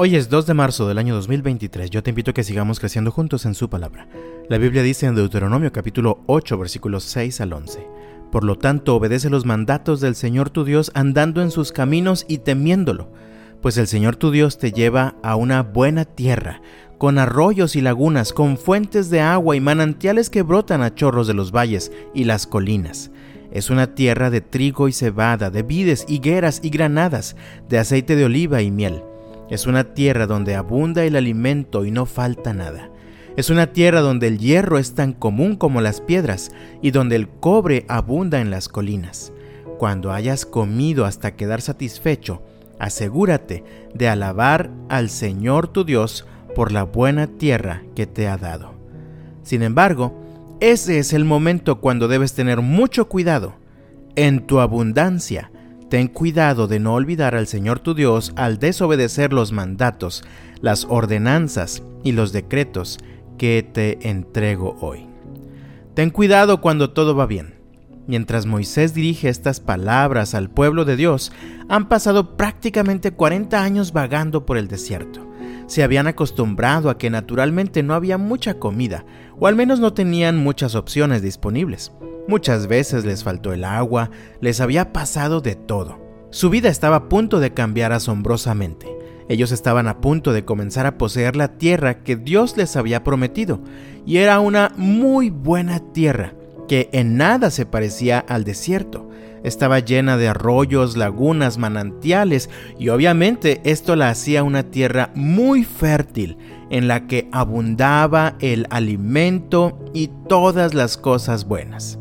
Hoy es 2 de marzo del año 2023. Yo te invito a que sigamos creciendo juntos en su palabra. La Biblia dice en Deuteronomio capítulo 8 versículos 6 al 11. Por lo tanto, obedece los mandatos del Señor tu Dios andando en sus caminos y temiéndolo, pues el Señor tu Dios te lleva a una buena tierra, con arroyos y lagunas, con fuentes de agua y manantiales que brotan a chorros de los valles y las colinas. Es una tierra de trigo y cebada, de vides, higueras y granadas, de aceite de oliva y miel es una tierra donde abunda el alimento y no falta nada. Es una tierra donde el hierro es tan común como las piedras y donde el cobre abunda en las colinas. Cuando hayas comido hasta quedar satisfecho, asegúrate de alabar al Señor tu Dios por la buena tierra que te ha dado. Sin embargo, ese es el momento cuando debes tener mucho cuidado. En tu abundancia, Ten cuidado de no olvidar al Señor tu Dios al desobedecer los mandatos, las ordenanzas y los decretos que te entrego hoy. Ten cuidado cuando todo va bien. Mientras Moisés dirige estas palabras al pueblo de Dios, han pasado prácticamente 40 años vagando por el desierto. Se habían acostumbrado a que naturalmente no había mucha comida, o al menos no tenían muchas opciones disponibles. Muchas veces les faltó el agua, les había pasado de todo. Su vida estaba a punto de cambiar asombrosamente. Ellos estaban a punto de comenzar a poseer la tierra que Dios les había prometido, y era una muy buena tierra, que en nada se parecía al desierto. Estaba llena de arroyos, lagunas, manantiales, y obviamente esto la hacía una tierra muy fértil, en la que abundaba el alimento y todas las cosas buenas.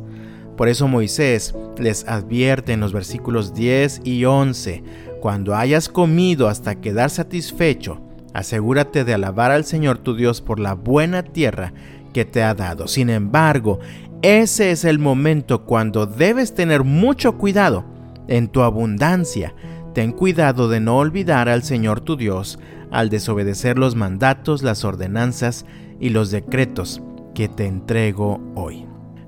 Por eso Moisés les advierte en los versículos 10 y 11, cuando hayas comido hasta quedar satisfecho, asegúrate de alabar al Señor tu Dios por la buena tierra que te ha dado. Sin embargo, ese es el momento cuando debes tener mucho cuidado en tu abundancia. Ten cuidado de no olvidar al Señor tu Dios al desobedecer los mandatos, las ordenanzas y los decretos que te entrego hoy.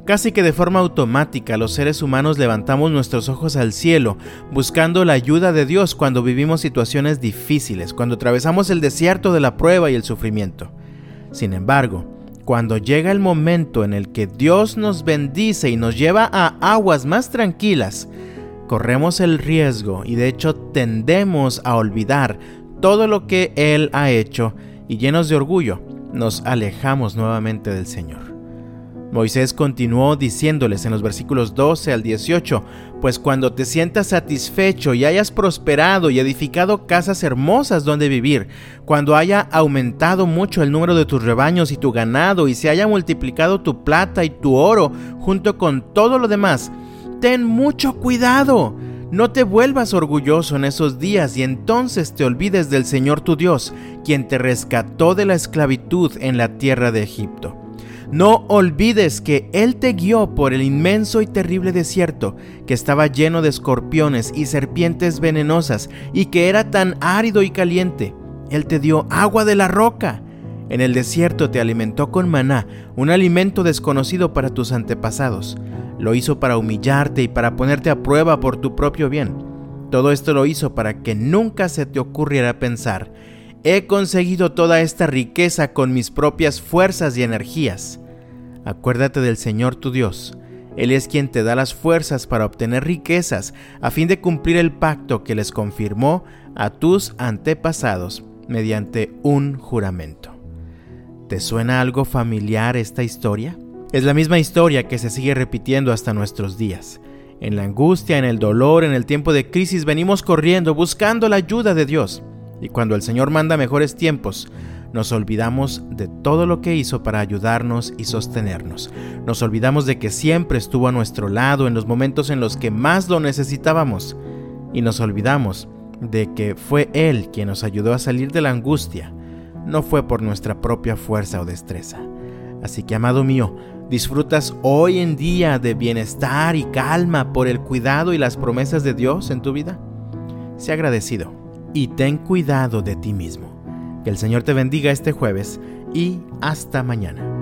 Casi que de forma automática los seres humanos levantamos nuestros ojos al cielo, buscando la ayuda de Dios cuando vivimos situaciones difíciles, cuando atravesamos el desierto de la prueba y el sufrimiento. Sin embargo, cuando llega el momento en el que Dios nos bendice y nos lleva a aguas más tranquilas, corremos el riesgo y de hecho tendemos a olvidar todo lo que Él ha hecho y llenos de orgullo nos alejamos nuevamente del Señor. Moisés continuó diciéndoles en los versículos 12 al 18, pues cuando te sientas satisfecho y hayas prosperado y edificado casas hermosas donde vivir, cuando haya aumentado mucho el número de tus rebaños y tu ganado y se haya multiplicado tu plata y tu oro junto con todo lo demás, ten mucho cuidado. No te vuelvas orgulloso en esos días y entonces te olvides del Señor tu Dios, quien te rescató de la esclavitud en la tierra de Egipto. No olvides que Él te guió por el inmenso y terrible desierto, que estaba lleno de escorpiones y serpientes venenosas, y que era tan árido y caliente. Él te dio agua de la roca. En el desierto te alimentó con maná, un alimento desconocido para tus antepasados. Lo hizo para humillarte y para ponerte a prueba por tu propio bien. Todo esto lo hizo para que nunca se te ocurriera pensar, He conseguido toda esta riqueza con mis propias fuerzas y energías. Acuérdate del Señor tu Dios. Él es quien te da las fuerzas para obtener riquezas a fin de cumplir el pacto que les confirmó a tus antepasados mediante un juramento. ¿Te suena algo familiar esta historia? Es la misma historia que se sigue repitiendo hasta nuestros días. En la angustia, en el dolor, en el tiempo de crisis venimos corriendo buscando la ayuda de Dios. Y cuando el Señor manda mejores tiempos, nos olvidamos de todo lo que hizo para ayudarnos y sostenernos. Nos olvidamos de que siempre estuvo a nuestro lado en los momentos en los que más lo necesitábamos. Y nos olvidamos de que fue Él quien nos ayudó a salir de la angustia. No fue por nuestra propia fuerza o destreza. Así que, amado mío, ¿disfrutas hoy en día de bienestar y calma por el cuidado y las promesas de Dios en tu vida? Sé agradecido y ten cuidado de ti mismo. Que el Señor te bendiga este jueves y hasta mañana.